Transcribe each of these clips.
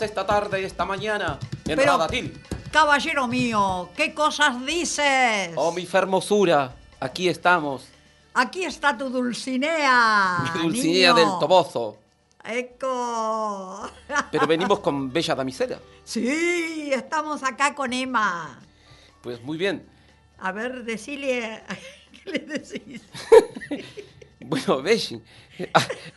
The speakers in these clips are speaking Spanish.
Esta tarde y esta mañana en Pero- Radatil. Caballero mío, ¿qué cosas dices? Oh, mi fermosura, aquí estamos. Aquí está tu Dulcinea. mi Dulcinea niño. del Tobozo. Eco. Pero venimos con bella damisela. sí, estamos acá con Emma. Pues muy bien. A ver, decile. ¿Qué le decís? Bueno, Beshi,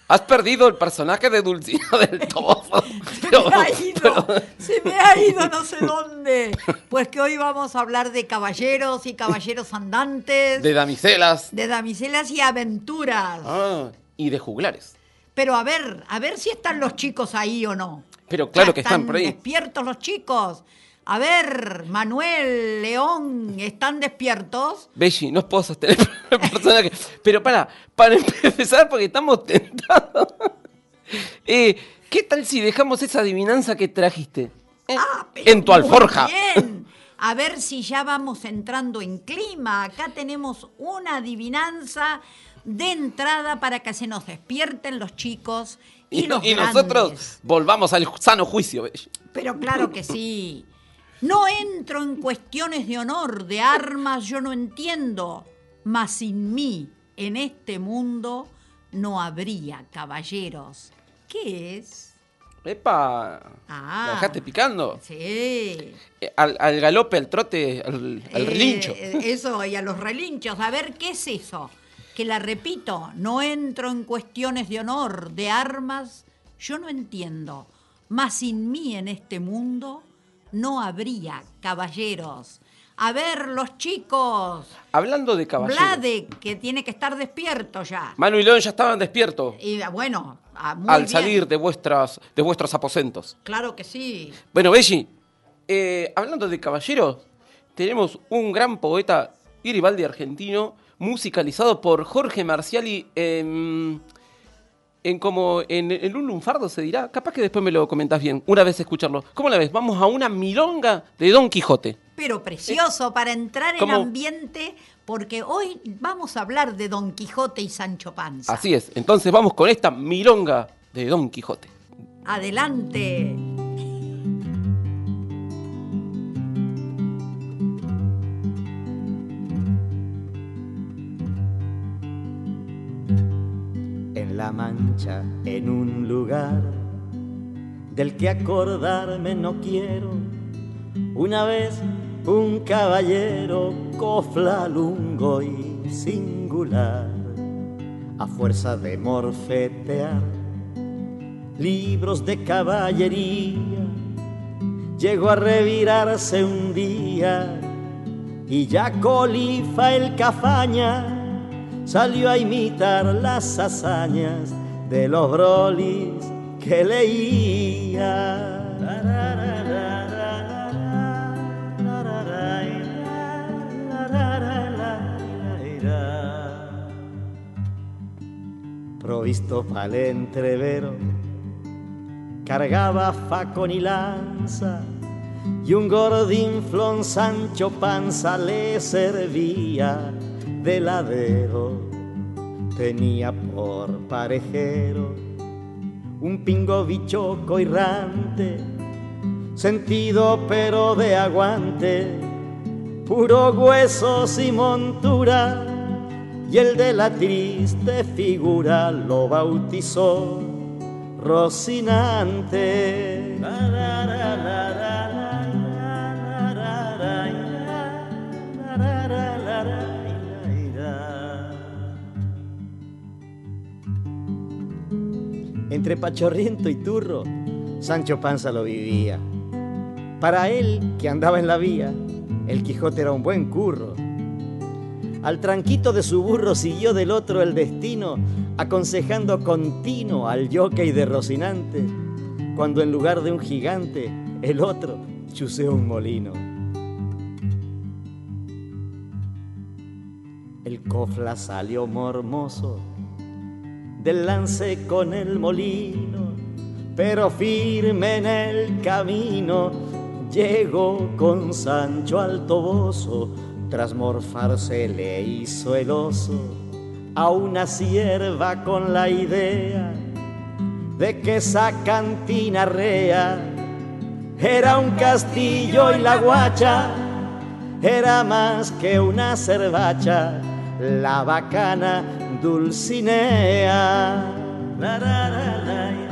has perdido el personaje de Dulcinea del Tobozo. Se me ha ido, se me ha ido no sé dónde. Pues que hoy vamos a hablar de caballeros y caballeros andantes, de damiselas. de damiselas y aventuras. Ah, y de juglares. Pero a ver, a ver si están los chicos ahí o no. Pero claro Ya que están por ahí. despiertos los chicos. A ver, Manuel, León, ¿están despiertos? Beshi, no puedo sostener el personaje. Pero para, para empezar, porque estamos tentados. Eh, ¿Qué tal si dejamos esa adivinanza que trajiste? Eh, Ah, pero en tu alforja. Bien. A ver si ya vamos entrando en clima. Acá tenemos una adivinanza de entrada para que se nos despierten los chicos y, Y, los y grandes. nosotros volvamos al sano juicio. Pero claro que sí. No entro en cuestiones de honor, de armas, yo no entiendo. Mas sin mí, en este mundo, no habría caballeros. ¿Qué es? Epa, Ah. ¿la dejaste picando? Sí. Eh, al, al galope, al trote, al, al Eh, relincho. eh, Eso, y a los relinchos. A ver, ¿qué es eso? Que la repito, no entro en cuestiones de honor, de armas, yo no entiendo. Mas sin mí en este mundo no habría caballeros. A ver, los chicos. Hablando de caballeros. Vlade, que tiene que estar despierto ya. Manu y León ya estaban despiertos Y bueno, ah, muy al bien. salir de, vuestras, de vuestros aposentos. Claro que sí. Bueno, Belli, eh, hablando de caballeros, tenemos un gran poeta Garibaldi argentino, musicalizado por Jorge Marciali en, en como en, en un lunfardo se dirá. Capaz que después me lo comentás bien, una vez escucharlo. ¿Cómo la ves? Vamos a una milonga de Don Quijote. Pero precioso para entrar en ambiente, porque hoy vamos a hablar de Don Quijote y Sancho Panza. Así es. Entonces vamos con esta milonga de Don Quijote. Adelante. en la mancha, en un lugar del que acordarme no quiero. Una vez un caballero cofla lungo y singular, a fuerza de morfetear libros de caballería, llegó a revirarse un día y ya colifa el cafaña salió a imitar las hazañas de los brolis que leía. Provisto pa'l entrevero, cargaba facón y lanza, y un gordinflón Sancho Panza le servía de ladero. Tenía por parejero un pingo bichoco sentido pero de aguante, puro huesos y montura, y el de la triste figura lo bautizó Rocinante. Entre Pachorriento y Turro, Sancho Panza lo vivía. Para él, que andaba en la vía, el Quijote era un buen curro. Al tranquito de su burro siguió del otro el destino, aconsejando continuo al jockey de Rocinante, cuando en lugar de un gigante, el otro chuseó un molino. El cofla salió mormoso del lance con el molino, pero firme en el camino llegó con Sancho al toboso, tras morfarse le hizo el oso a una sierva con la idea de que esa cantina rea era un castillo y la guacha era más que una cervacha, la bacana Dulcinea. La, ra, la,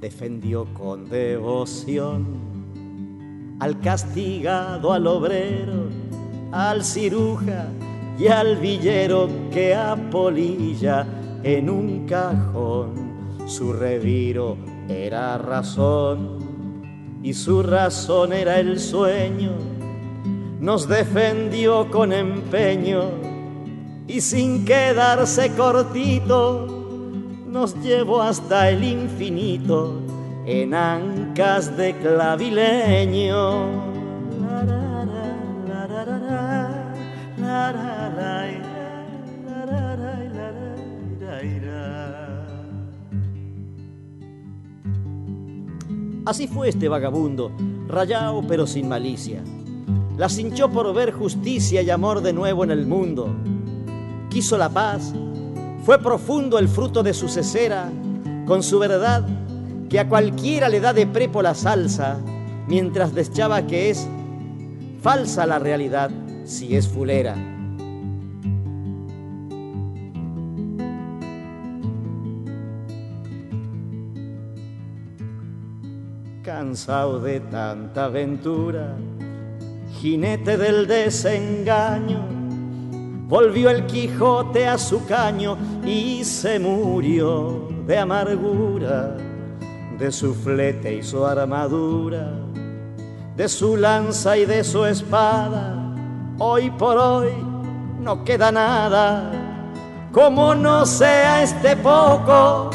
Defendió con devoción al castigado, al obrero, al ciruja y al villero que apolilla en un cajón. Su reviro era razón y su razón era el sueño. Nos defendió con empeño y sin quedarse cortito nos llevó hasta el infinito en ancas de clavileño. Así fue este vagabundo, rayado pero sin malicia. Las hinchó por ver justicia y amor de nuevo en el mundo. Quiso la paz, fue profundo el fruto de su cesera, con su verdad que a cualquiera le da de prepo la salsa, mientras deschaba que es falsa la realidad si es fulera. Cansado de tanta aventura, jinete del desengaño, volvió el Quijote a su caño y se murió de amargura de su flete y su armadura, de su lanza y de su espada. Hoy por hoy no queda nada, como no sea este poco,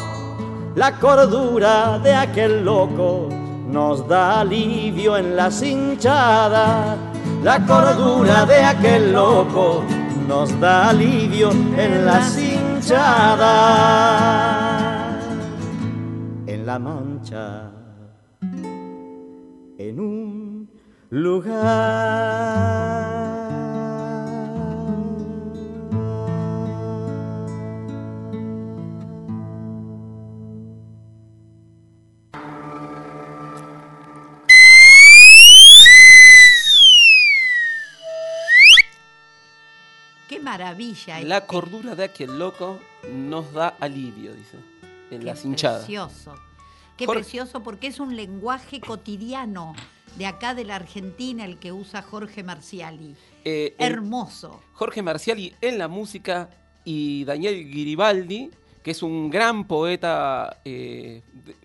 la cordura de aquel loco nos da alivio en las hinchadas. la cordura de aquel loco nos da alivio en las hinchadas, en la mancha, en un lugar. Maravilla. La este. cordura de aquel loco nos da alivio, dice. En Qué las hinchadas. Precioso. Qué Jorge- precioso porque es un lenguaje cotidiano de acá de la Argentina el que usa Jorge Marciali. Eh, Hermoso. Jorge Marciali en la música y Daniel Giribaldi, que es un gran poeta eh,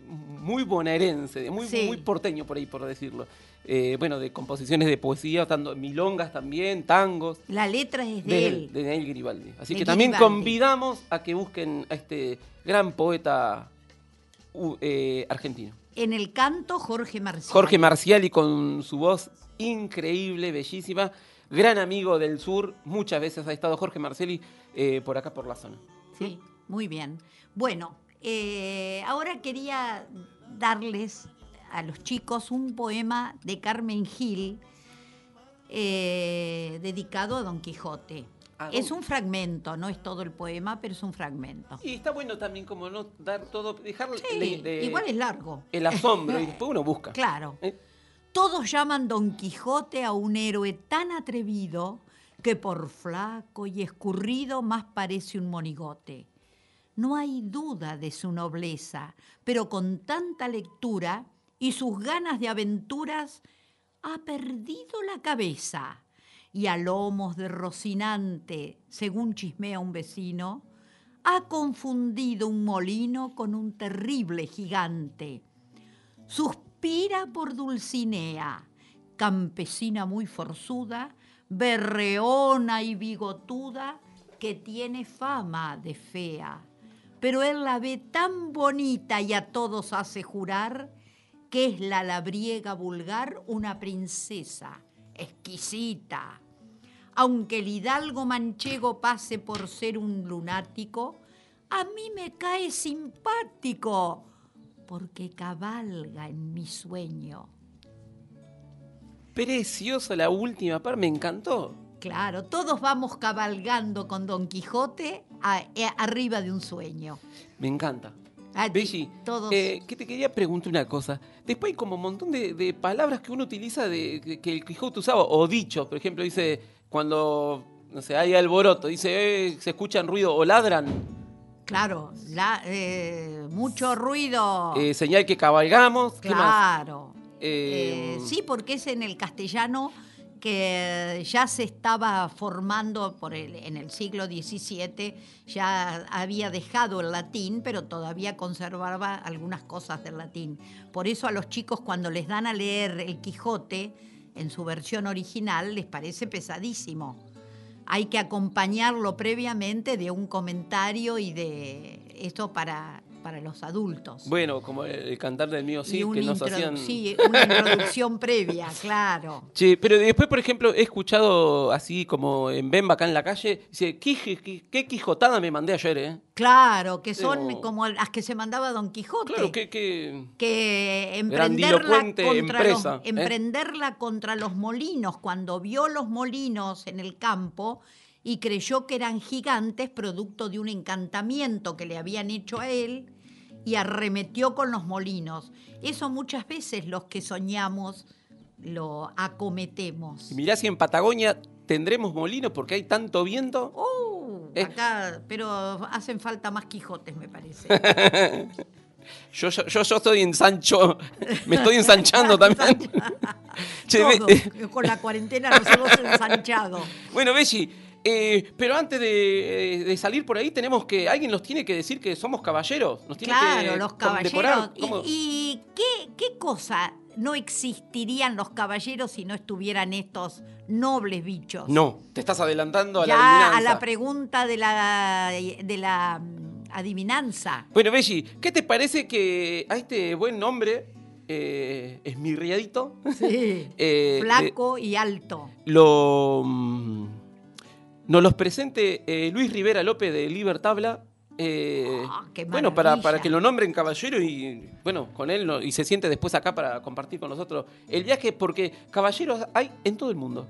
muy bonaerense, muy, Sí. muy porteño por ahí, por decirlo. Eh, bueno, de composiciones de poesía, tanto milongas también, tangos. La letra es de, de, él. de Daniel Giribaldi. Así De que también convidamos a que busquen a este gran poeta eh, argentino. En el canto, Jorge Marciali. Jorge Marciali con su voz increíble, bellísima, gran amigo del sur, muchas veces ha estado Jorge Marciali eh, por acá por la zona. Sí, muy bien. Bueno, eh, ahora quería darles a los chicos un poema de Carmen Gil eh, dedicado a Don Quijote. ¿A Es Don- un fragmento, no es todo el poema, pero es un fragmento. Y está bueno también como no dar todo, dejar Sí, de- igual es largo. el asombro y después uno busca. Claro. ¿Eh? Todos llaman Don Quijote a un héroe tan atrevido que por flaco y escurrido más parece un monigote. No hay duda de su nobleza, pero con tanta lectura y sus ganas de aventuras ha perdido la cabeza y a lomos de Rocinante, según chismea un vecino, ha confundido un molino con un terrible gigante. Suspira por Dulcinea, campesina muy forzuda, berreona y bigotuda, que tiene fama de fea. Pero él la ve tan bonita y a todos hace jurar que es la labriega vulgar una princesa exquisita. Aunque el hidalgo manchego pase por ser un lunático, a mí me cae simpático porque cabalga en mi sueño. Preciosa la última parte, me encantó. Claro, todos vamos cabalgando con Don Quijote a- eh, arriba de un sueño. Me encanta. Belli, todos- eh, que te quería preguntar una cosa. Después hay como un montón de, de palabras que uno utiliza de, que- que el Quijote usaba, o dichos, por ejemplo, dice cuando, no sé, hay alboroto, dice, eh, se escuchan ruido o ladran, Claro, la- eh, mucho ruido. señal que cabalgamos, ¿qué más? claro. Sí, porque es en el castellano que ya se estaba formando por el- en el siglo XVII, ya había dejado el latín, pero todavía conservaba algunas cosas del latín. Por eso a los chicos cuando les dan a leer el Quijote en su versión original les parece pesadísimo. Hay que acompañarlo previamente de un comentario y de esto para, para los adultos. Bueno, como el, cantar del mío sí, que nos hacían... Sí, una introducción previa, claro. Che, pero después, por ejemplo, he escuchado así como en Bemba acá en la calle, dice, ¿qué, qué, qué- qué quijotada me mandé ayer, eh? Claro, que son Pero- como las que se mandaba Don Quijote. Claro, que... que... que emprenderla contra, empresa, los, ¿eh? emprenderla contra los molinos, cuando vio los molinos en el campo y creyó que eran gigantes producto de un encantamiento que le habían hecho a él y arremetió con los molinos. Eso muchas veces los que soñamos lo acometemos. Y mirá si en Patagonia tendremos molinos porque hay tanto viento. Uh, Eh. acá, pero hacen falta más Quijotes, me parece. Yo, yo, yo, yo estoy ensancho, me estoy ensanchando también. Che, con la cuarentena nos hemos ensanchado. bueno, Belli, eh, pero antes de, de salir por ahí tenemos que, alguien nos tiene que decir que somos caballeros. Nos tiene Claro, que los caballeros. ¿Y, ¿Cómo? y qué, qué cosa no existirían los caballeros si no estuvieran estos nobles bichos? No, te estás adelantando a la a la pregunta de la, de la mm, adivinanza. Bueno, Belli, ¿qué te parece que a este buen nombre eh, esmirriadito. Sí. eh, Flaco y alto. lo, mm, nos los presente eh, Luis Rivera López de Libertabla. eh, Ah, qué bueno, para, para que lo nombren caballero y bueno, con él no- y se siente después acá para compartir con nosotros el viaje, porque caballeros hay en todo el mundo.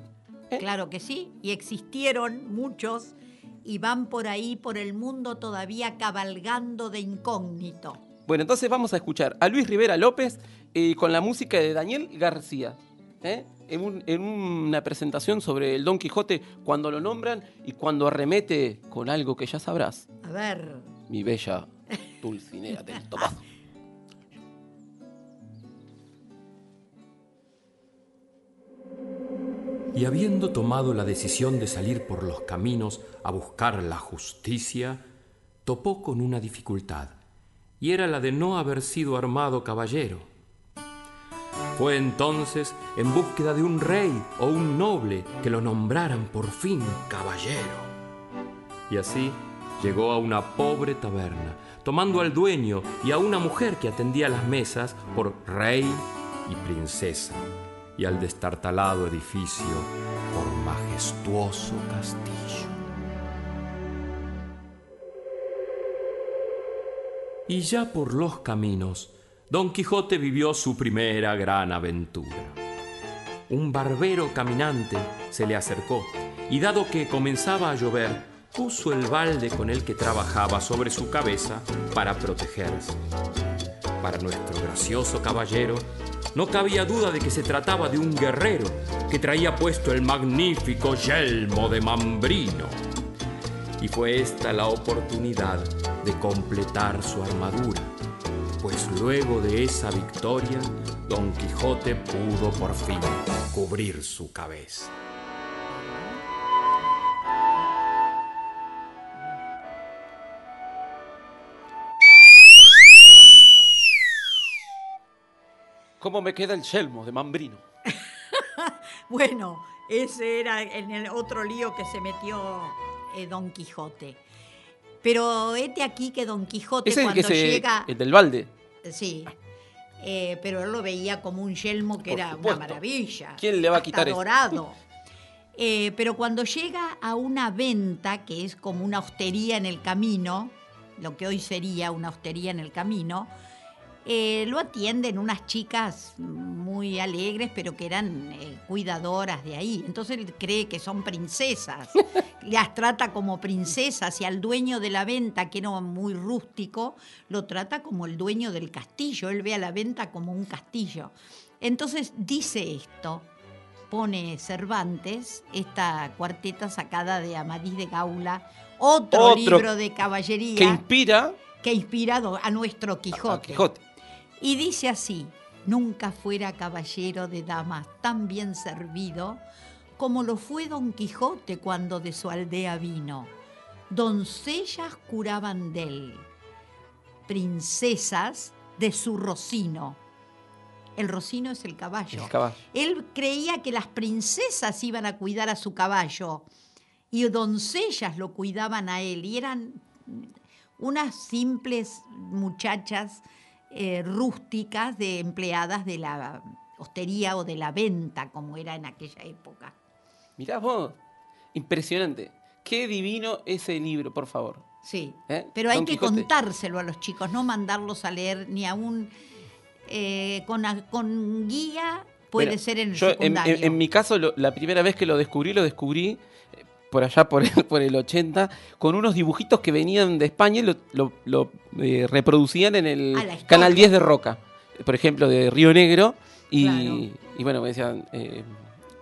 ¿eh? Claro que sí. Y existieron muchos y van por ahí, por el mundo todavía cabalgando de incógnito. Bueno, entonces vamos a escuchar a Luis Rivera López eh, con la música de Daniel García. ¿Eh? En, un- en una presentación sobre el Don Quijote, cuando lo nombran y cuando arremete con algo que ya sabrás, A ver, mi bella Dulcinea del Tobazo. Y habiendo tomado la decisión de salir por los caminos a buscar la justicia, topó con una dificultad, y era la de no haber sido armado caballero. Fue entonces en búsqueda de un rey o un noble que lo nombraran por fin caballero. Y así llegó a una pobre taberna, tomando al dueño y a una mujer que atendía las mesas por rey y princesa, y al destartalado edificio por majestuoso castillo. Y ya por los caminos, Don Quijote vivió su primera gran aventura. Un barbero caminante se le acercó y dado que comenzaba a llover, puso el balde con el que trabajaba sobre su cabeza para protegerse. Para nuestro gracioso caballero, no cabía duda de que se trataba de un guerrero que traía puesto el magnífico yelmo de Mambrino. Y fue esta la oportunidad de completar su armadura, luego de esa victoria, Don Quijote pudo por fin cubrir su cabeza. ¿Cómo me queda el yelmo de Mambrino? bueno, ese era en el otro lío que se metió eh, Don Quijote. Pero este aquí que Don Quijote Ese es el cuando que se. llega... El del balde. Sí. Eh, pero él lo veía como un yelmo que Por era supuesto. una maravilla. ¿Quién le va a quitar eso? dorado. Eh, pero cuando llega a una venta, que es como una hostería en el camino, lo que hoy sería una hostería en el camino, eh, lo atienden unas chicas muy alegres, pero que eran eh, cuidadoras de ahí. Entonces él cree que son princesas. Las trata como princesas y al dueño de la venta, que era muy rústico, lo trata como el dueño del castillo. Él ve a la venta como un castillo. Entonces dice esto, pone Cervantes, esta cuarteta sacada de Amadís de Gaula, otro, Otro libro de caballería Que inspira que ha inspirado a nuestro a Quijote. Y dice así, nunca fuera caballero de damas tan bien servido como lo fue Don Quijote cuando de su aldea vino. Doncellas curaban de él, princesas de su rocino. El rocino es el caballo. El caballo. Él creía que las princesas iban a cuidar a su caballo y doncellas lo cuidaban a él y eran unas simples muchachas eh, rústicas de empleadas de la hostería o de la venta, como era en aquella época. Mirá vos. Impresionante. Qué divino ese libro, por favor. Sí, ¿Eh? pero hay Don que Quijote. contárselo a los chicos, no mandarlos a leer ni aún eh, con, con guía, puede Bueno, ser en el yo, en, secundario. en- en mi caso, lo- la primera vez que lo descubrí, lo descubrí por allá por el, por el 80, con unos dibujitos que venían de España y lo, lo- lo, eh, reproducían en el. Canal 10 de Roca, por ejemplo, de Río Negro. Y, Claro. y bueno, me decían, eh,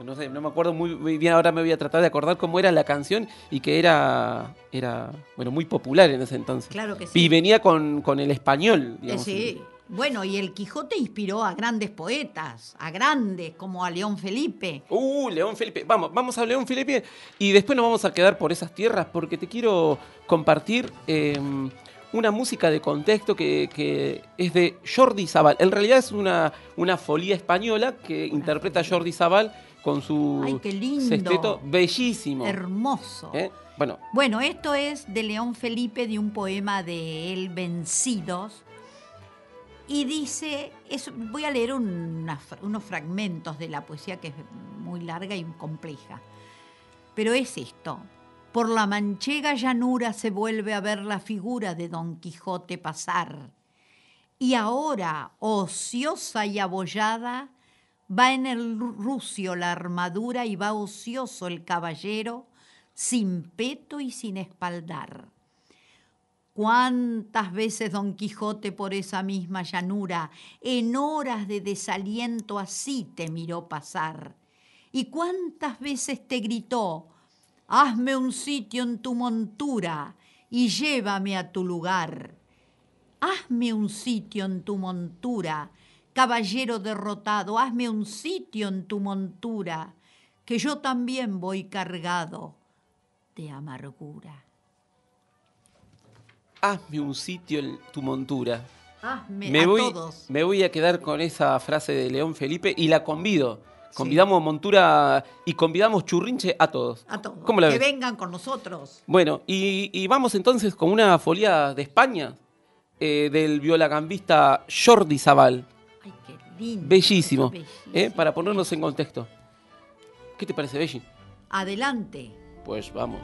no sé, no me acuerdo muy muy bien, ahora me voy a tratar de acordar cómo era la canción y que era, era bueno, muy popular en ese entonces. Claro que sí. Y venía con, con el español, Eh, digamos. sí. Bueno, y el Quijote inspiró a grandes poetas, a grandes como a León Felipe. Uh, León Felipe. Vamos, vamos a León Felipe y después nos vamos a quedar por esas tierras porque te quiero compartir eh, una música de contexto que, que es de Jordi Zabal. En realidad es una, una folía española que interpreta Jordi Zabal con su Ay, qué lindo. sexteto bellísimo. Hermoso. ¿Eh? Bueno, Bueno, esto es de León Felipe, de un poema de él, Vencidos. Y dice, voy a leer unos fragmentos de la poesía que es muy larga y compleja. Pero es esto. Por la manchega llanura se vuelve a ver la figura de Don Quijote pasar. Y ahora, ociosa y abollada, va en el rucio la armadura y va ocioso el caballero, sin peto y sin espaldar. Cuántas veces Don Quijote por esa misma llanura, en horas de desaliento así te miró pasar. Y cuántas veces te gritó, hazme un sitio en tu montura y llévame a tu lugar. Hazme un sitio en tu montura, caballero derrotado, hazme un sitio en tu montura, que yo también voy cargado de amargura. Hazme un sitio en tu montura. Hazme Me a voy, todos. me voy a quedar con esa frase de León Felipe y la convido. Convidamos montura y convidamos churrinche a todos. A todos. ¿Cómo la que ves? vengan con nosotros. Bueno, y, y vamos entonces con una folía de España eh, del violagambista Jordi Zabal. Ay, qué lindo. Bellísimo, Bellísimo. ¿eh? para ponernos en contexto. ¿Qué te parece, Belli? Adelante. Pues vamos.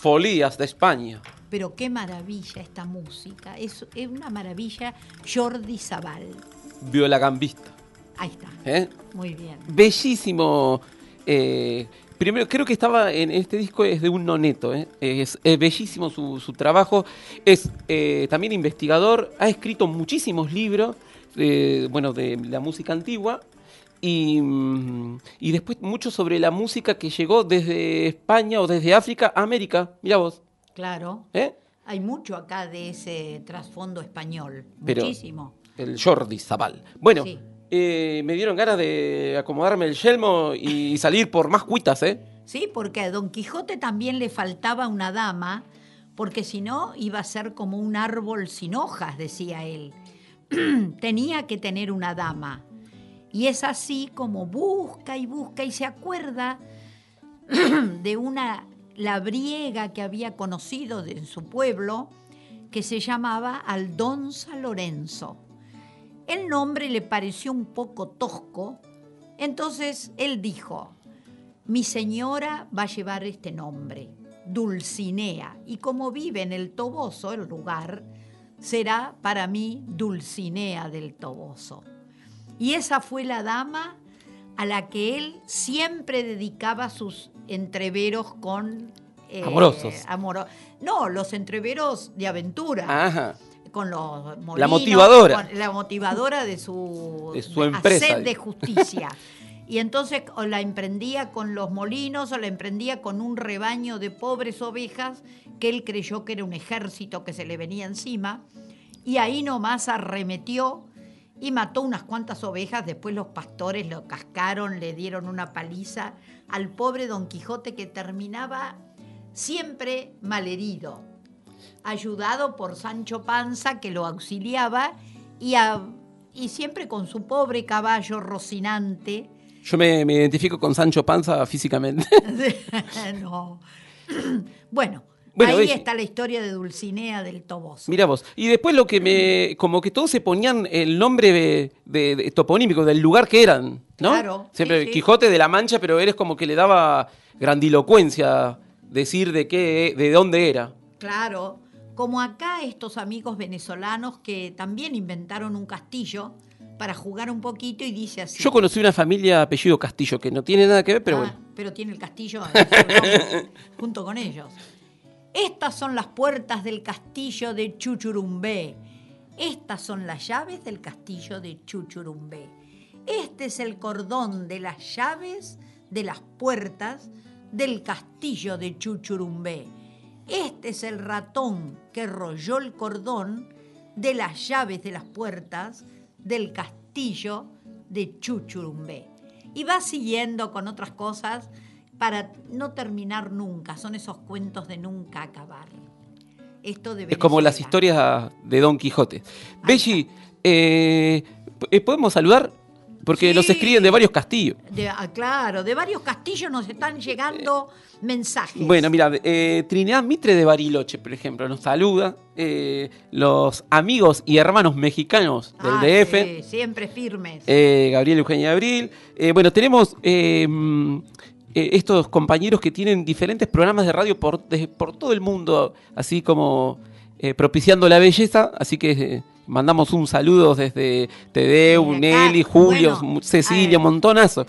Folías de España. Pero qué maravilla esta música. Es, es una maravilla. Jordi Zabal. Viola gambista. Ahí está. ¿eh? Muy bien. Bellísimo. eh, primero, creo que estaba en este disco, es de un noneto. ¿eh? Es, es bellísimo su, su trabajo. Es también investigador. Ha escrito muchísimos libros bueno, de la música antigua. Y, mm, y después mucho sobre la música que llegó desde España o desde África a América. Mira vos. Claro. ¿eh? Hay mucho acá de ese trasfondo español. Pero- Muchísimo. El Jordi Zabal. Bueno, Sí. eh, me dieron ganas de acomodarme el yelmo y salir por más cuitas, ¿eh? Sí, porque a Don Quijote también le faltaba una dama, porque si no iba a ser como un árbol sin hojas, decía él. Tenía que tener una dama. Y es así como busca y busca y se acuerda de una labriega que había conocido de- en su pueblo, que se llamaba Aldonza Lorenzo. El nombre le pareció un poco tosco, entonces él dijo, mi señora va a llevar este nombre, Dulcinea, y como vive en el Toboso, el lugar, será para mí Dulcinea del Toboso. Y esa fue la dama a la que él siempre dedicaba sus entreveros con... eh, Amorosos. amoro- no, los entreveros de aventura Ajá. con los molinos, La motivadora. con la motivadora de su, De su empresa, sed de justicia. Y entonces o la emprendía con los molinos o la emprendía con un rebaño de pobres ovejas que él creyó que era un ejército que se le venía encima. Y ahí nomás arremetió y mató unas cuantas ovejas. Después los pastores lo cascaron, le dieron una paliza al pobre Don Quijote que terminaba siempre malherido ayudado por Sancho Panza, que lo auxiliaba, y, a- y siempre con su pobre caballo rocinante. Yo me, me identifico con Sancho Panza físicamente. no. bueno, Bueno, ahí está la historia de Dulcinea del Toboso. Mira vos. Y después lo que me. Como que todos se ponían el nombre de, de- de- toponímico del lugar que eran, ¿no? Claro, Siempre sí, sí. Quijote de la Mancha, pero eres como que le daba grandilocuencia decir de qué, de dónde era. Claro, como acá estos amigos venezolanos que también inventaron un castillo para jugar un poquito y dice así. Yo conocí una familia apellido Castillo que no tiene nada que ver, pero Ah, bueno. pero tiene el castillo junto con ellos. Estas son las puertas del castillo de Chuchurumbé. Estas son las llaves del castillo de Chuchurumbé. Este es el cordón de las llaves de las puertas del castillo de Chuchurumbé. Este es el ratón que rolló el cordón de las llaves de las puertas del castillo de Chuchurumbé. Y va siguiendo con otras cosas para no terminar nunca. Son esos cuentos de nunca acabar. Esto de Es como las historias de Don Quijote. Belli, eh, p- ¿podemos saludar? Porque Sí. nos escriben de varios castillos. De- ah, claro, de varios castillos nos están llegando mensajes. Bueno, mira, eh, Trinidad Mitre de Bariloche, por ejemplo, nos saluda. eh, los amigos y hermanos mexicanos del Ah, DF. sí, siempre firmes. eh, Gabriel Eugenia Abril. Eh, bueno, tenemos eh, estos compañeros que tienen diferentes programas de radio por, de- por todo el mundo, así como eh, propiciando la belleza. Así que eh, mandamos un saludo desde Tedeu, Nelly, Julio, bueno, Cecilia, montonazo.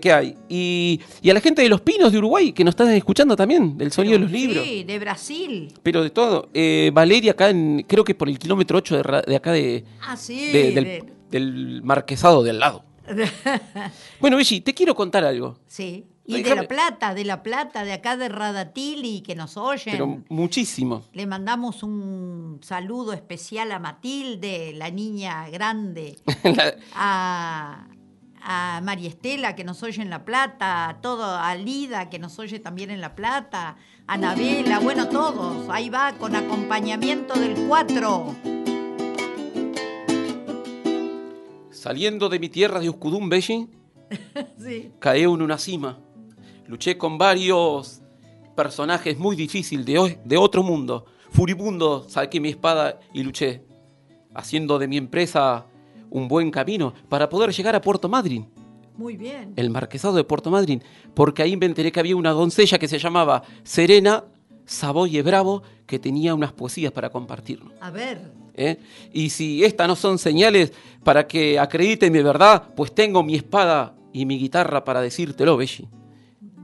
que hay. Y, y a la gente de Los Pinos de Uruguay, que nos están escuchando también, del sonido de los libros. Sí, de Brasil. Pero de todo. Valeria acá, en, creo que por el kilómetro 8 de, acá de, Ah, sí. de- del, de- del marquesado de al lado. Bueno, Belli, te quiero contar algo. sí. Y de La Plata, de La Plata, de acá de Radatili, que nos oyen. Pero muchísimo. Le mandamos un saludo especial a Matilde, la niña grande, La- a, a María Estela, que nos oye en La Plata, a todo, a Lida, que nos oye también en La Plata, a Anabela, bueno, todos. Ahí va, con acompañamiento del 4. Saliendo de mi tierra de Uscudún, Belli, Sí. caí en una cima. Luché con varios personajes muy difíciles de, hoy- de otro mundo. Furibundo, saqué mi espada y luché, haciendo de mi empresa un buen camino para poder llegar a Puerto Madryn. Muy bien. el marquesado de Puerto Madryn, porque ahí me enteré que había una doncella que se llamaba Serena Saboye Bravo, que tenía unas poesías para compartirnos. A ver, ¿eh? Y si estas no son señales para que acrediten mi verdad, pues tengo mi espada y mi guitarra para decírtelo, Belli.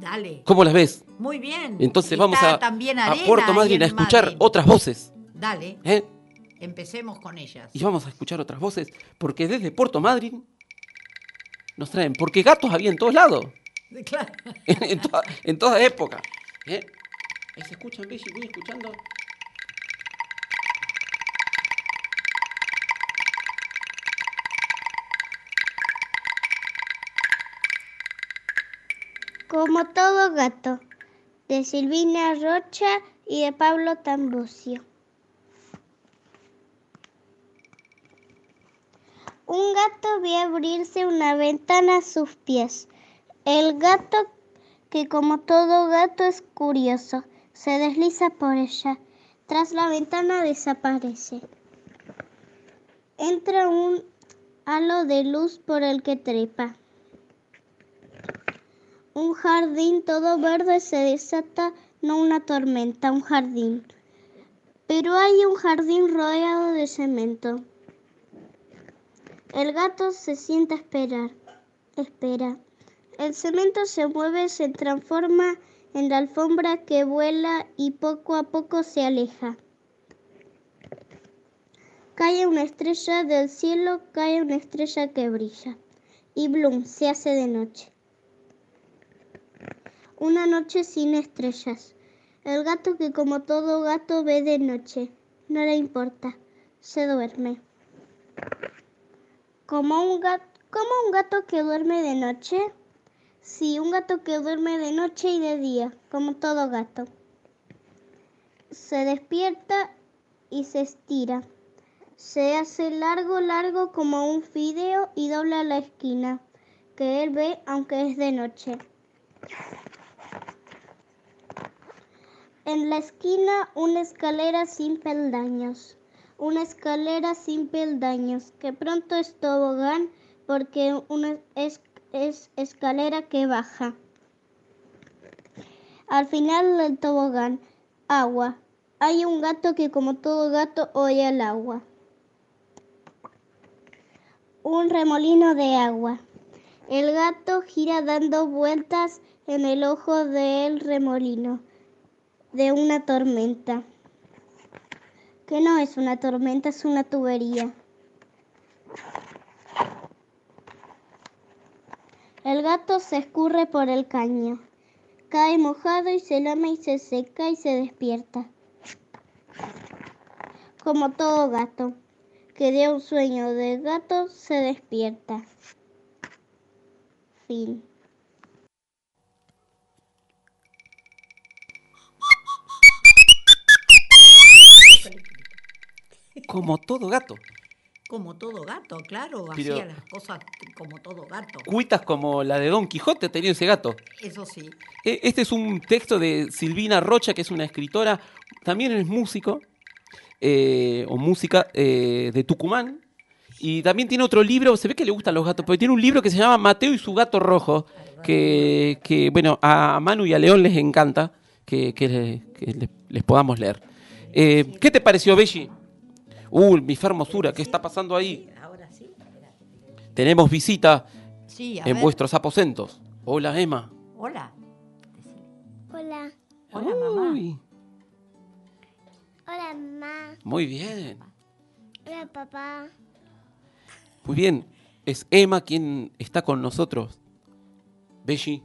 Dale. ¿Cómo las ves? Muy bien. Entonces Está vamos a, también a Puerto Madryn a escuchar otras voces. Dale, ¿eh? empecemos con ellas. Y vamos a escuchar otras voces, porque desde Puerto Madryn nos traen, porque gatos había en todos lados, Claro. en, en toda, en toda época. ¿eh? Ahí se escuchan, voy escuchando. Como todo gato, de Silvina Rocha y de Pablo Tambucio. Un gato vio abrirse una ventana a sus pies. El gato, que como todo gato es curioso, se desliza por ella. Tras la ventana desaparece. Entra un halo de luz por el que trepa. Un jardín todo verde se desata, no una tormenta, un jardín. Pero hay un jardín rodeado de cemento. El gato se sienta a esperar. Espera. El cemento se mueve, se transforma en la alfombra que vuela y poco a poco se aleja. Cae una estrella del cielo, cae una estrella que brilla. Y Bloom se hace de noche. Una noche sin estrellas. El gato que como todo gato ve de noche. No le importa. Se duerme. Como un gato, como un gato que duerme de noche. Sí, un gato que duerme de noche y de día, como todo gato. Se despierta y se estira. Se hace largo, largo como un fideo y dobla la esquina, que él ve aunque es de noche. En la esquina una escalera sin peldaños, una escalera sin peldaños, que pronto es tobogán porque es, es escalera que baja. Al final del tobogán, agua. Hay un gato que como todo gato oye el agua. Un remolino de agua. El gato gira dando vueltas en el ojo del remolino de una tormenta. Que no es una tormenta, es una tubería. El gato se escurre por el caño. Cae mojado y se lame y se seca y se despierta. Como todo gato, que de un sueño de gato se despierta. Fin. Como todo gato. Como todo gato, claro, Pero- hacía las cosas como todo gato. Cuitas como la de Don Quijote tenía ese gato. Eso sí. E- Este es un texto de Silvina Rocha, que es una escritora, también es músico, eh, o música eh, de Tucumán. Y también tiene otro libro, se ve que le gustan los gatos, porque tiene un libro que se llama Mateo y su gato rojo, que, que, bueno, a Manu y a León les encanta que, que le- que les, les podamos leer. Eh, ¿Qué te pareció, Belli? Uh, mi hermosura, ¿qué está pasando ahí? Ahora sí. espérate. Tenemos visita Sí, a en ver. vuestros aposentos. Hola, Emma. Hola. Hola. Hola, mamá. Uy, Hola, mamá. muy bien. Hola, papá. Muy bien, es Emma quien está con nosotros. Belli.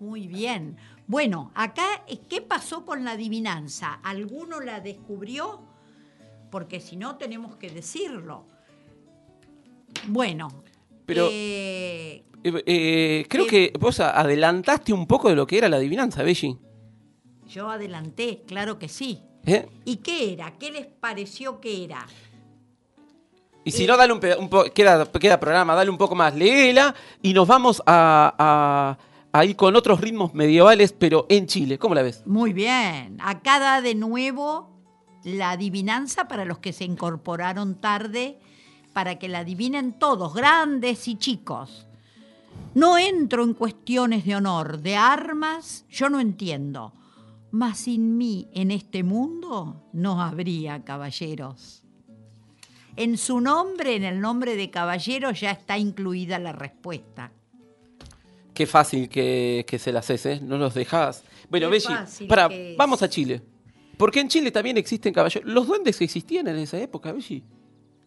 Muy bien. Bueno, acá, ¿qué pasó con la adivinanza? ¿Alguno la descubrió? Porque si no, tenemos que decirlo. Bueno, Pero- eh, Eh, eh, creo que vos adelantaste un poco de lo que era la adivinanza, Belli. yo adelanté, claro que sí. ¿Y qué era? ¿Qué les pareció que era? Y si no, dale un, un po- queda, queda programa, dale un poco más, léela y nos vamos a, a- a ir con otros ritmos medievales, pero en Chile. ¿Cómo la ves? Muy bien. Acá da de nuevo la adivinanza para los que se incorporaron tarde, para que la adivinen todos, grandes y chicos. No entro en cuestiones de honor, de armas, yo no entiendo. mas sin mí en este mundo no habría caballeros. En su nombre, en el nombre de caballero, ya está incluida la respuesta. Qué fácil que, que se las haces, ¿eh? No los dejas. Bueno, Belli, para, vamos a Chile. Porque en Chile también existen caballeros. Los duendes existían en esa época, Belli.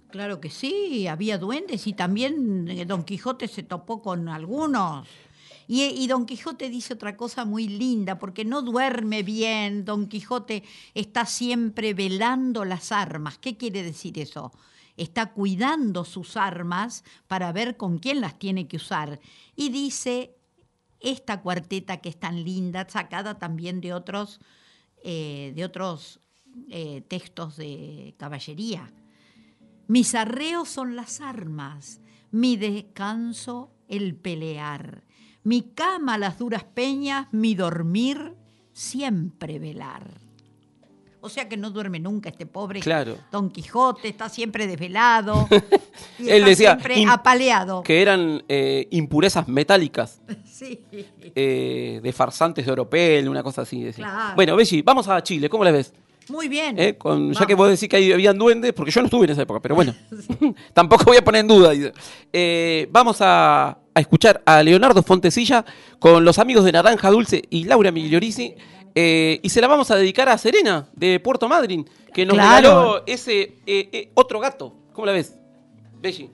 Claro que sí, había duendes y también eh, Don Quijote se topó con algunos. Y, y Don Quijote dice otra cosa muy linda, porque no duerme bien, Don Quijote está siempre velando las armas. ¿Qué quiere decir eso? Está cuidando sus armas para ver con quién las tiene que usar. Y dice esta cuarteta que es tan linda, sacada también de otros, eh, de otros eh, textos de caballería. Mis arreos son las armas, mi descanso el pelear, mi cama las duras peñas, mi dormir siempre velar. O sea que no duerme nunca este pobre Claro. Don Quijote, está siempre desvelado. y Él está decía, siempre "Im- apaleado. Que eran eh, impurezas metálicas. Sí. eh, de farsantes de oropel, una cosa así. decía. Claro. Bueno, Belli, vamos a Chile, ¿cómo la ves? Muy bien. Eh, con- ya Vamos. que vos decís que ahí habían duendes, porque yo no estuve en esa época, pero bueno, tampoco voy a poner en duda. Eh, vamos a, a escuchar a Leonardo Fontecilla con los amigos de Naranja Dulce y Laura Migliorisi, eh, y se la vamos a dedicar a Serena, de Puerto Madryn, que nos Claro. regaló ese eh, eh, otro gato. ¿Cómo la ves? Belli.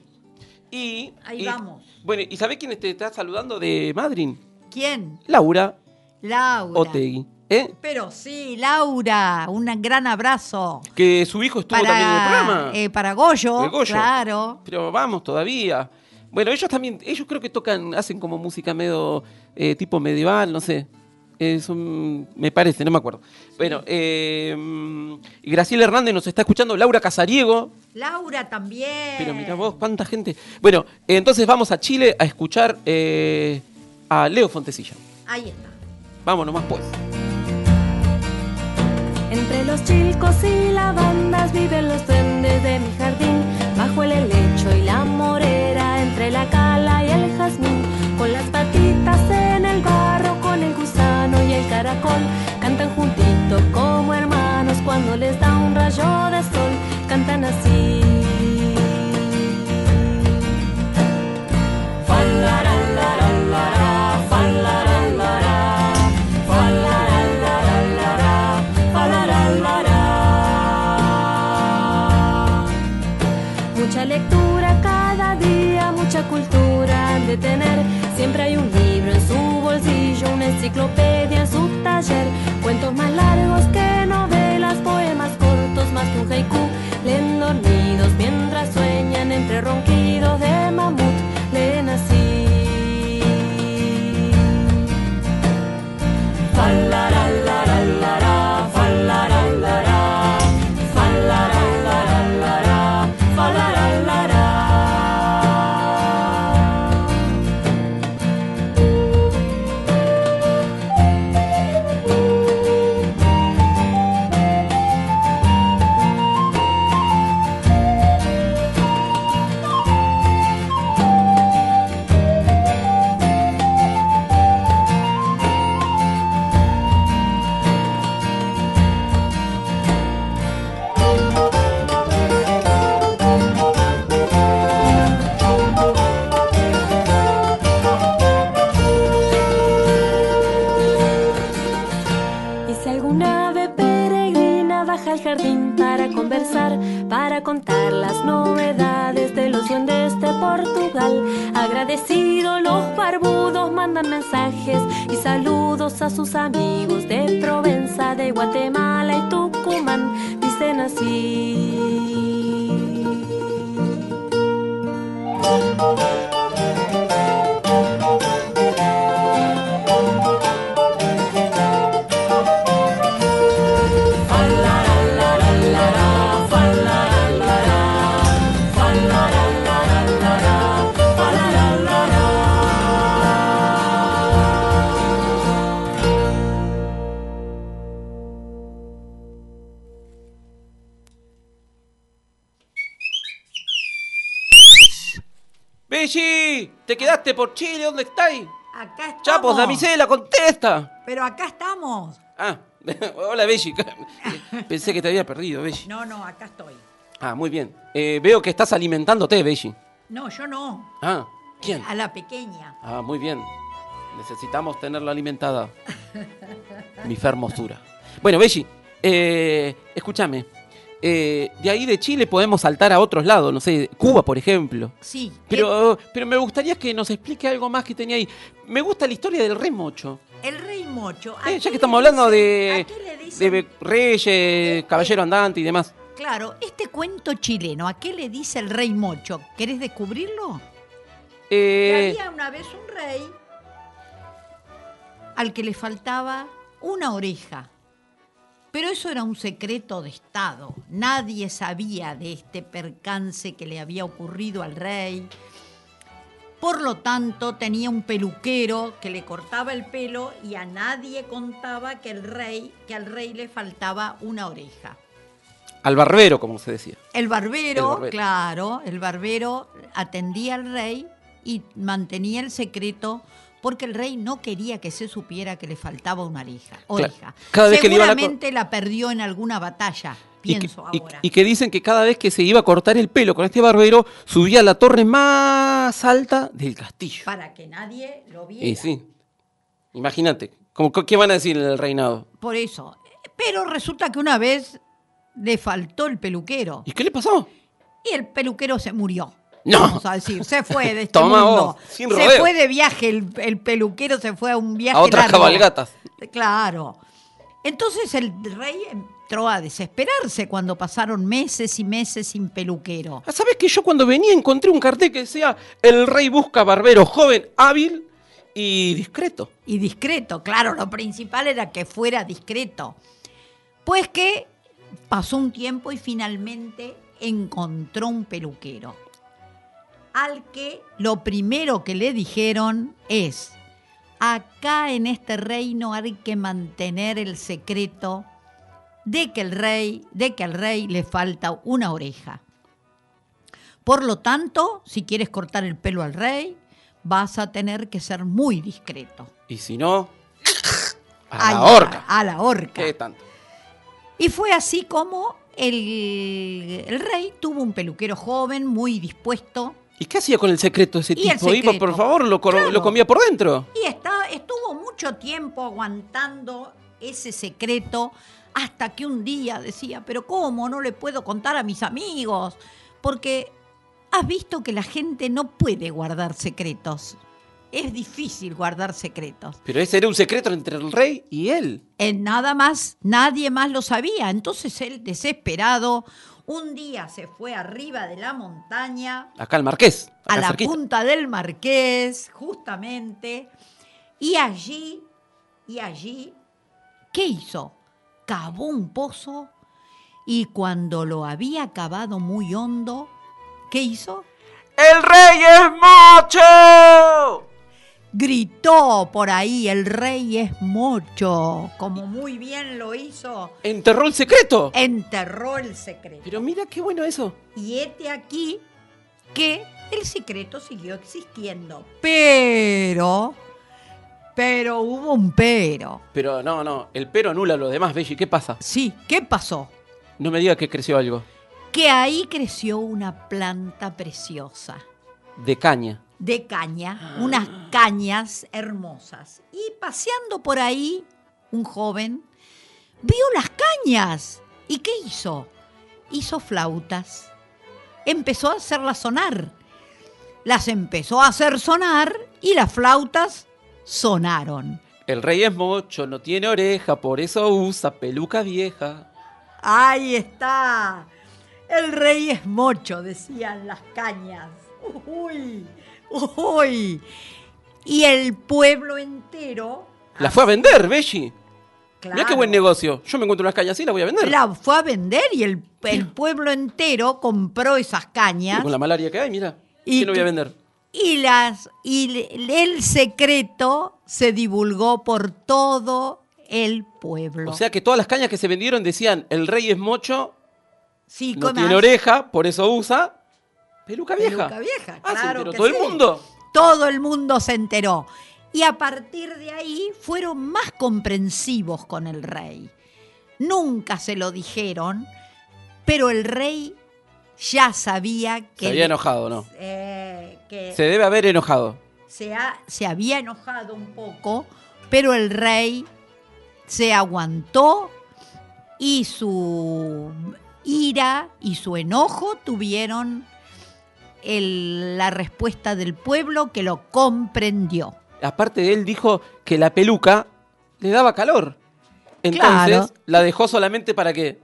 Y, Ahí y- vamos. Bueno, ¿y sabés quién te está saludando de Madryn? ¿Quién? Laura Laura. Otegui. ¿eh? Pero sí, Laura, un gran abrazo. Que su hijo estuvo también en el programa. Para, eh, para Goyo, Goyo. claro. Pero vamos todavía. Bueno, ellos también, ellos creo que tocan, hacen como música medio eh, tipo medieval, no sé. Son- me parece, no me acuerdo. Bueno, eh, y Graciela Hernández nos está escuchando, Laura Casariego. Laura también. Pero mira vos, cuánta gente. Bueno, entonces vamos a Chile a escuchar eh, a Leo Fontecilla. Ahí está. Vámonos más pues. Entre los chilcos y lavandas viven los duendes de mi jardín. Bajo el helecho y la morera, entre la cala y el jazmín. Con las patitas en el barro, con el gusano el caracol. Cantan juntitos como hermanos cuando les da un rayo de sol. Cantan así. Mucha lectura cada día, mucha cultura de tener. Siempre hay un libro en su bolsillo, una enciclopedia Belli, te quedaste por Chile, ¿dónde estáis? Acá estamos. Chapos, damisela, contesta. Pero acá estamos. Ah, hola Belli. Pensé que te había perdido, Belli. No, no, acá estoy. Ah, muy bien. Eh, veo que estás alimentándote, Belli. No, yo no. Ah, ¿quién? A la pequeña. Ah, muy bien. Necesitamos tenerla alimentada. Mi fermosura. Bueno, Belli, eh, escúchame. Eh, de ahí de Chile podemos saltar a otros lados, no sé, Cuba, por ejemplo. Sí. Pero, pero me gustaría que nos explique algo más que tenía ahí. Me gusta la historia del rey Mocho. El, rey mocho. ¿a Eh, ya que estamos hablando dicen- de, reyes, caballero andante y demás. Claro, este cuento chileno, ¿a qué le dice el rey mocho? ¿Querés descubrirlo? Que Eh, había una vez un rey al que le faltaba una oreja. Pero eso era un secreto de Estado. Nadie sabía de este percance que le había ocurrido al rey. Por lo tanto, tenía un peluquero que le cortaba el pelo y a nadie contaba que el rey, que al rey le faltaba una oreja. al barbero, como se decía. El barbero, El barbero. claro, el barbero atendía al rey y mantenía el secreto porque el rey no quería que se supiera que le faltaba una oreja. oreja. Cada vez que le iban a cor- Seguramente la perdió en alguna batalla, Y que, y- que dicen que cada vez que se iba a cortar el pelo con este barbero, subía a la torre más alta del castillo. Para que nadie lo viera. Y sí. Imagínate. ¿Qué van a decir en el reinado? Por eso. Pero resulta que una vez le faltó el peluquero ¿Y qué le pasó? y el peluquero se murió. No. Vamos a decir, se fue de este Toma mundo. vos, sin se fue de viaje, el, el peluquero se fue a un viaje A otras largo. cabalgatas. Claro. Entonces el rey entró a desesperarse cuando pasaron meses y meses sin peluquero. Ah, ¿Sabes que yo cuando venía encontré un cartel que decía El rey busca barbero joven, hábil y discreto? Y discreto, claro, lo principal era que fuera discreto. Pues que pasó un tiempo y finalmente encontró un peluquero. Al que lo primero que le dijeron es, acá en este reino hay que mantener el secreto de que el rey, de que al rey le falta una oreja. Por lo tanto, si quieres cortar el pelo al rey, vas a tener que ser muy discreto. Y si no, a la horca. A, la horca. ¿Qué tanto? Y fue así como el, el rey tuvo un peluquero joven, muy dispuesto, ¿Y qué hacía con el secreto ese tipo? Iba, secreto. por favor, lo, Claro. lo comía por dentro. y estaba, estuvo mucho tiempo aguantando ese secreto hasta que un día decía, pero ¿cómo no le puedo contar a mis amigos? Porque has visto que la gente no puede guardar secretos. Es difícil guardar secretos. Pero ese era un secreto entre el rey y él. En nada más, nadie más lo sabía. Entonces él, desesperado, un día se fue arriba de la montaña, Acá el marqués. a la cerquita. punta del Marqués, justamente, y allí, y allí, ¿qué hizo? Cavó un pozo y cuando lo había cavado muy hondo, ¿qué hizo? ¡El rey es mocho! Gritó por ahí, el rey es mocho, como muy bien lo hizo, ¿Enterró el secreto? enterró el secreto. Pero mira qué bueno eso. Y este aquí que el secreto siguió existiendo. Pero, pero hubo un pero. Pero no, no, el pero anula lo demás, Belly. ¿Qué pasa? Sí, ¿qué pasó? No me diga que creció algo. Que ahí creció una planta preciosa De caña. De caña, unas cañas hermosas. Y paseando por ahí, un joven vio las cañas. ¿Y qué hizo? Hizo flautas. Empezó a hacerlas sonar. Las empezó a hacer sonar y las flautas sonaron. El rey es mocho, no tiene oreja, por eso usa peluca vieja. Ahí está. El rey es mocho, decían las cañas. Uy, uy. Y el pueblo entero. La fue a vender, Belly. Claro, Mira qué buen negocio. Yo me encuentro unas cañas así, las voy a vender. La fue a vender y el, el pueblo entero compró esas cañas. Con la malaria que hay, mira. Y ¿Qué no voy a vender? Y, las, y el secreto se divulgó por todo el pueblo. O sea que todas las cañas que se vendieron decían, el rey es mocho, sí, no ¿qué tiene más? oreja, por eso usa peluca vieja. Peluca vieja, Ah, se claro que todo sí. el mundo. Todo el mundo se enteró. Y a partir de ahí fueron más comprensivos con el rey. Nunca se lo dijeron, pero el rey ya sabía que... Se había enojado, ¿no? eh, que Se debe haber enojado. se, ha- se había enojado un poco, pero el rey se aguantó y su ira y su enojo tuvieron el- la respuesta del pueblo que lo comprendió. Aparte de él dijo que la peluca le daba calor. Entonces Claro. la dejó solamente para qué?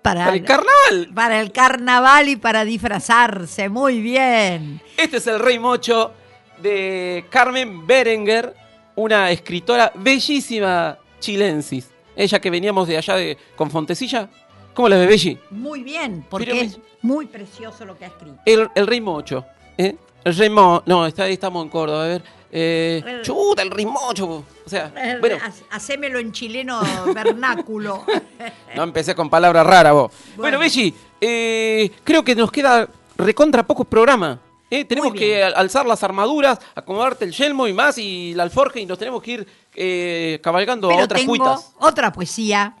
Para, Para el carnaval. para el carnaval y para disfrazarse. Muy bien. Este es el Rey Mocho de Carmen Berenguer, una escritora bellísima chilensis. Ella que veníamos de allá de, con Fontecilla. ¿Cómo la ve, Belli? Muy bien, porque Pero me- es muy precioso lo que ha escrito. El, el Rey Mocho. ¿eh? El Rey Mo... No, está, ahí estamos en Córdoba. A ver. Eh, El- chuta, el Rey Mocho. O sea, bueno, ha- Hacémelo en chileno vernáculo. no empecé con palabras raras vos. Bueno, Bueno. Belli, eh, creo que nos queda recontra poco programa. ¿eh? Tenemos que alzar las armaduras, acomodarte el yelmo y más, y la alforja, y nos tenemos que ir eh, cabalgando a otras tengo cuitas. otra poesía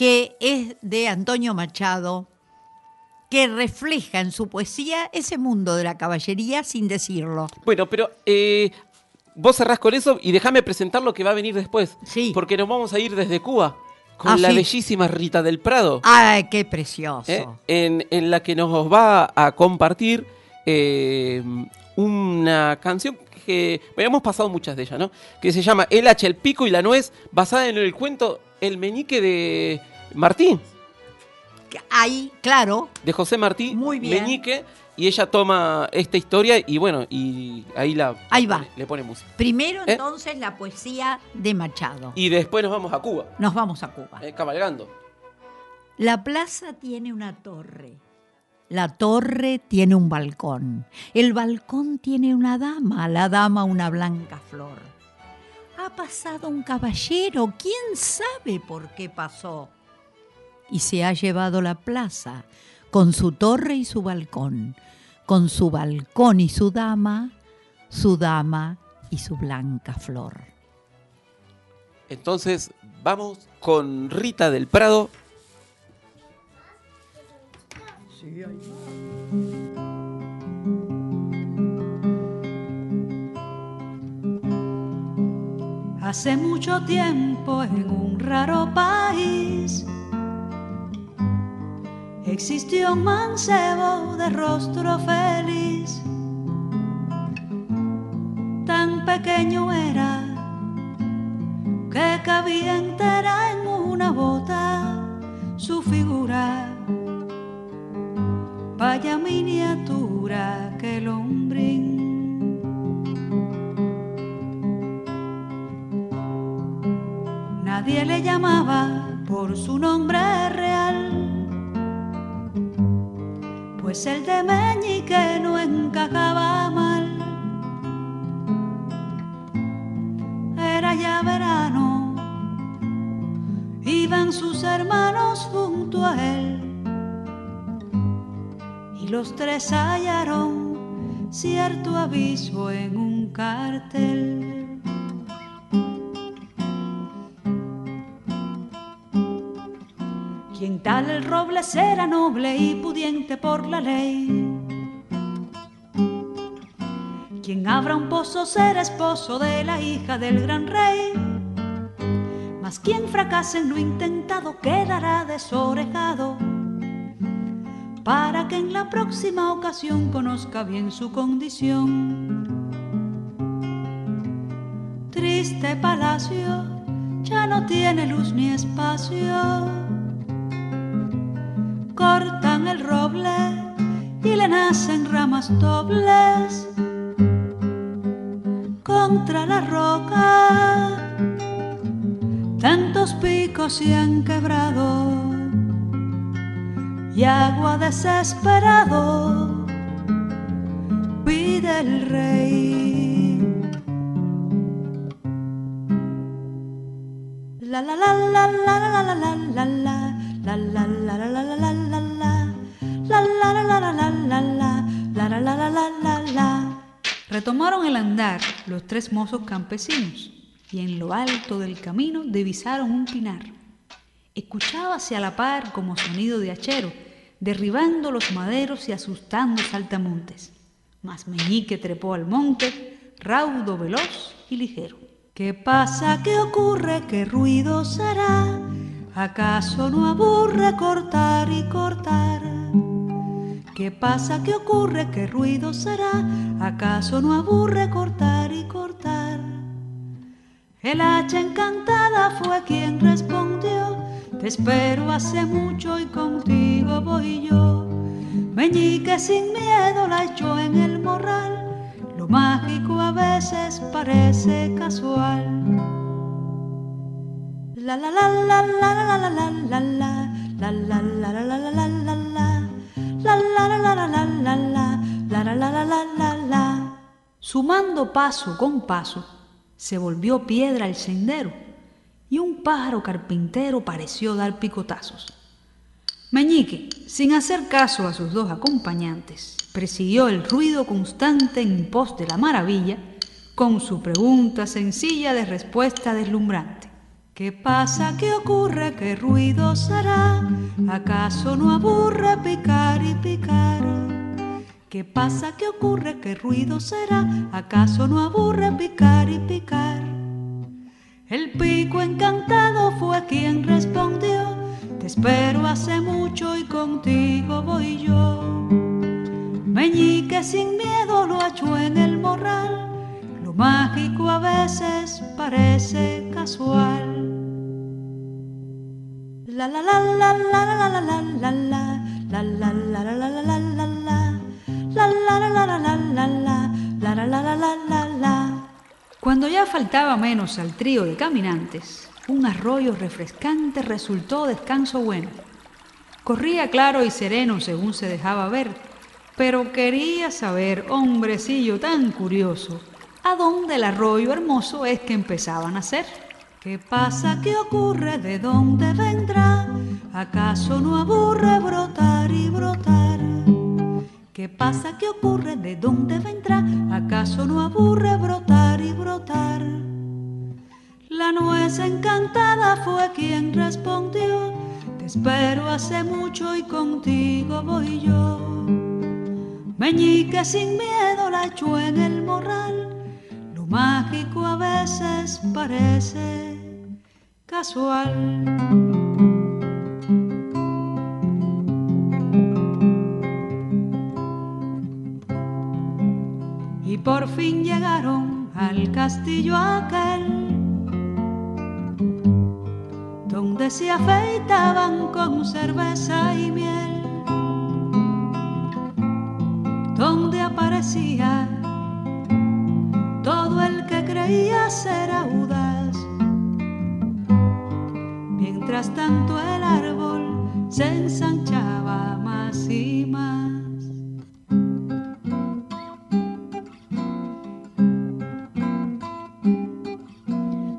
que es de Antonio Machado, que refleja en su poesía ese mundo de la caballería sin decirlo. Bueno, pero eh, vos cerrás con eso y déjame presentar lo que va a venir después. Sí. Porque nos vamos a ir desde Cuba con Ah, la sí. bellísima Rita del Prado. ¡Ay, qué precioso! ¿eh? en, en la que nos va a compartir eh, una canción que bueno, hemos pasado muchas de ellas, ¿no? Que se llama El hacha, el pico y la nuez, basada en el cuento El meñique de Martín, Ahí, claro, de José Martí Muy bien. Meñique, y ella toma esta historia y bueno, y ahí la Ahí va. Le, le pone música. primero ¿Eh? entonces la poesía de Machado. Y después nos vamos a Cuba, Nos vamos a Cuba. eh, cabalgando. La plaza tiene una torre. La torre tiene un balcón. El balcón tiene una dama, la dama una blanca flor. Ha pasado un caballero, quién sabe por qué pasó. Y se ha llevado la plaza con su torre y su balcón, con su balcón y su dama, su dama y su blanca flor. Entonces vamos con Rita del Prado. Hace mucho tiempo en un raro país existió un mancebo de rostro feliz. Tan pequeño era que cabía entera en una bota su figura. Vaya miniatura que lombrín. Nadie le llamaba por su nombre real, pues el de Meñique no encajaba mal. Era ya verano, iban sus hermanos junto a él, y los tres hallaron cierto aviso en un cartel. Quien tal el roble será noble y pudiente por la ley. Quien abra un pozo será esposo de la hija del gran rey. Mas quien fracase en lo intentado quedará desorejado. Para que en la próxima ocasión conozca bien su condición. Triste palacio, ya no tiene luz ni espacio cortan el roble y le nacen ramas dobles contra la roca. Tantos picos se han quebrado y agua desesperado pide el rey. La la la la la la la la la la la la la la la la la la la la la la la la la la la la la la Retomaron el andar los tres mozos campesinos y en lo alto del camino divisaron un pinar. Escuchábase a la par como sonido de hachero, derribando los maderos y asustando saltamontes. Mas Meñique trepó al monte, raudo, veloz y ligero. ¿Qué pasa? ¿Qué ocurre? ¿Qué ruido será? ¿Acaso no aburre cortar y cortar? ¿Qué pasa? ¿Qué ocurre? ¿Qué ruido será? ¿Acaso no aburre cortar y cortar? El hacha encantada fue quien respondió, te espero hace mucho y contigo voy yo. Meñique sin miedo la echó en el morral, lo mágico a veces parece casual. La la la la la la la la la la la la la la la la la la la la la la la la la la la la la la la Sumando paso con paso, se volvió piedra el sendero y un pájaro carpintero pareció dar picotazos. Meñique, sin hacer caso a sus dos acompañantes, persiguió el ruido constante en pos de la maravilla con su pregunta sencilla de respuesta deslumbrante. ¿Qué pasa? ¿Qué ocurre? ¿Qué ruido será? ¿Acaso no aburre picar y picar? ¿Qué pasa? ¿Qué ocurre? ¿Qué ruido será? ¿Acaso no aburre picar y picar? El pico encantado fue quien respondió, te espero hace mucho y contigo voy yo. Meñique sin miedo lo echó en el morral, mágico a veces parece casual. Cuando ya faltaba menos al trío de caminantes, un arroyo refrescante resultó descanso bueno. Corría claro y sereno según se dejaba ver, pero quería saber, hombrecillo tan curioso, a dónde el arroyo hermoso es que empezaban a nacer. ¿Qué pasa? ¿Qué ocurre? ¿De dónde vendrá? ¿Acaso no aburre brotar y brotar? ¿Qué pasa? ¿Qué ocurre? ¿De dónde vendrá? ¿Acaso no aburre brotar y brotar? La nuez encantada fue quien respondió, te espero hace mucho y contigo voy yo. Meñique sin miedo la echó en el morral, mágico a veces parece casual. Y por fin llegaron al castillo aquel, donde se afeitaban con cerveza y miel, donde aparecía ser audaz. Mientras tanto el árbol se ensanchaba más y más.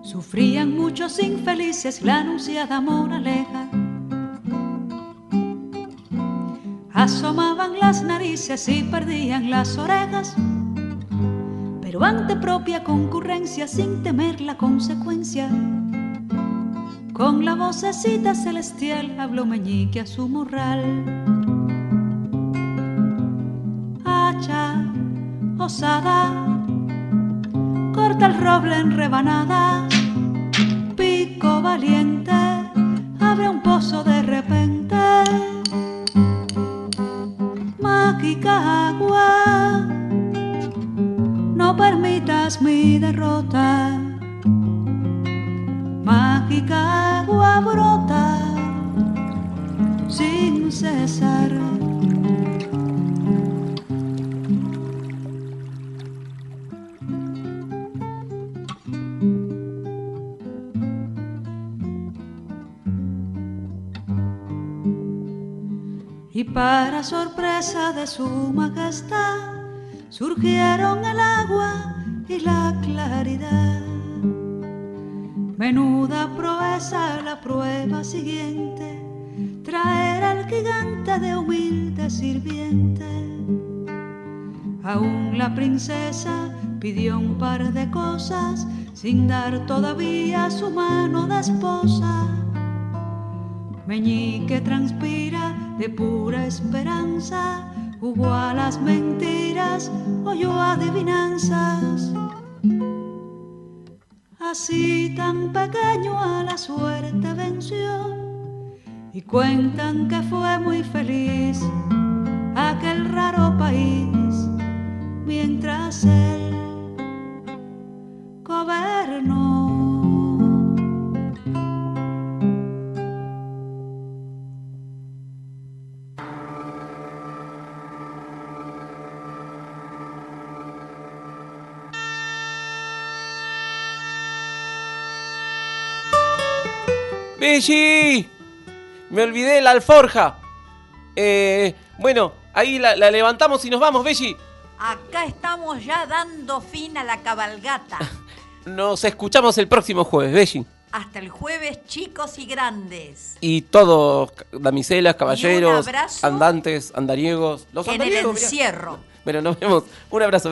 Sufrían muchos infelices la anunciada moraleja. Asomaban las narices y perdían las orejas. Pero ante propia concurrencia, sin temer la consecuencia, con la vocecita celestial habló Meñique a su morral. Hacha, osada, corta el roble en rebanadas pico valiente abre un pozo de repente. Mágica agua, permitas mi derrota. Mágica agua brota sin cesar. Y para sorpresa de su majestad, surgieron el agua y la claridad. Menuda proeza la prueba siguiente, traer al gigante de humilde sirviente. Aún la princesa pidió un par de cosas sin dar todavía su mano de esposa. Meñique transpira de pura esperanza, hubo a las mentiras, oyó adivinanzas. Así tan pequeño a la suerte venció y cuentan que fue muy feliz aquel raro país mientras él gobernó. ¡Belli! Me olvidé la alforja. Eh, bueno, ahí la, la levantamos y nos vamos, Belli. Acá estamos ya dando fin a la cabalgata. Nos escuchamos el próximo jueves, Belli. Hasta el jueves, chicos y grandes. Y todos, damiselas, caballeros, andantes, andariegos. Los en el mirá. encierro. Bueno, nos vemos. Un abrazo,